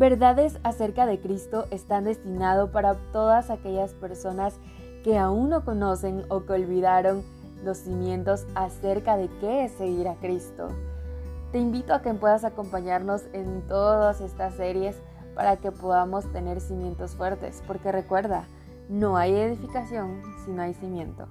Verdades acerca de Cristo están destinados para todas aquellas personas que aún no conocen o que olvidaron los cimientos acerca de qué es seguir a Cristo. Te invito a que puedas acompañarnos en todas estas series para que podamos tener cimientos fuertes, porque recuerda, no hay edificación si no hay cimiento.